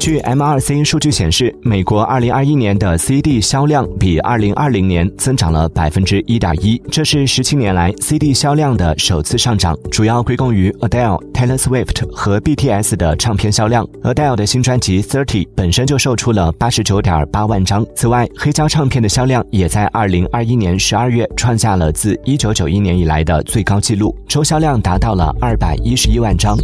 据 MRC 数据显示，美国2021年的 CD 销量比2020年增长了百分之一点一，这是十七年来 CD 销量的首次上涨，主要归功于 Adele、Taylor Swift 和 BTS 的唱片销量。Adele 的新专辑《Thirty》本身就售出了八十九点八万张。此外，黑胶唱片的销量也在2021年十二月创下了自1991年以来的最高纪录，周销量达到了二百一十一万张。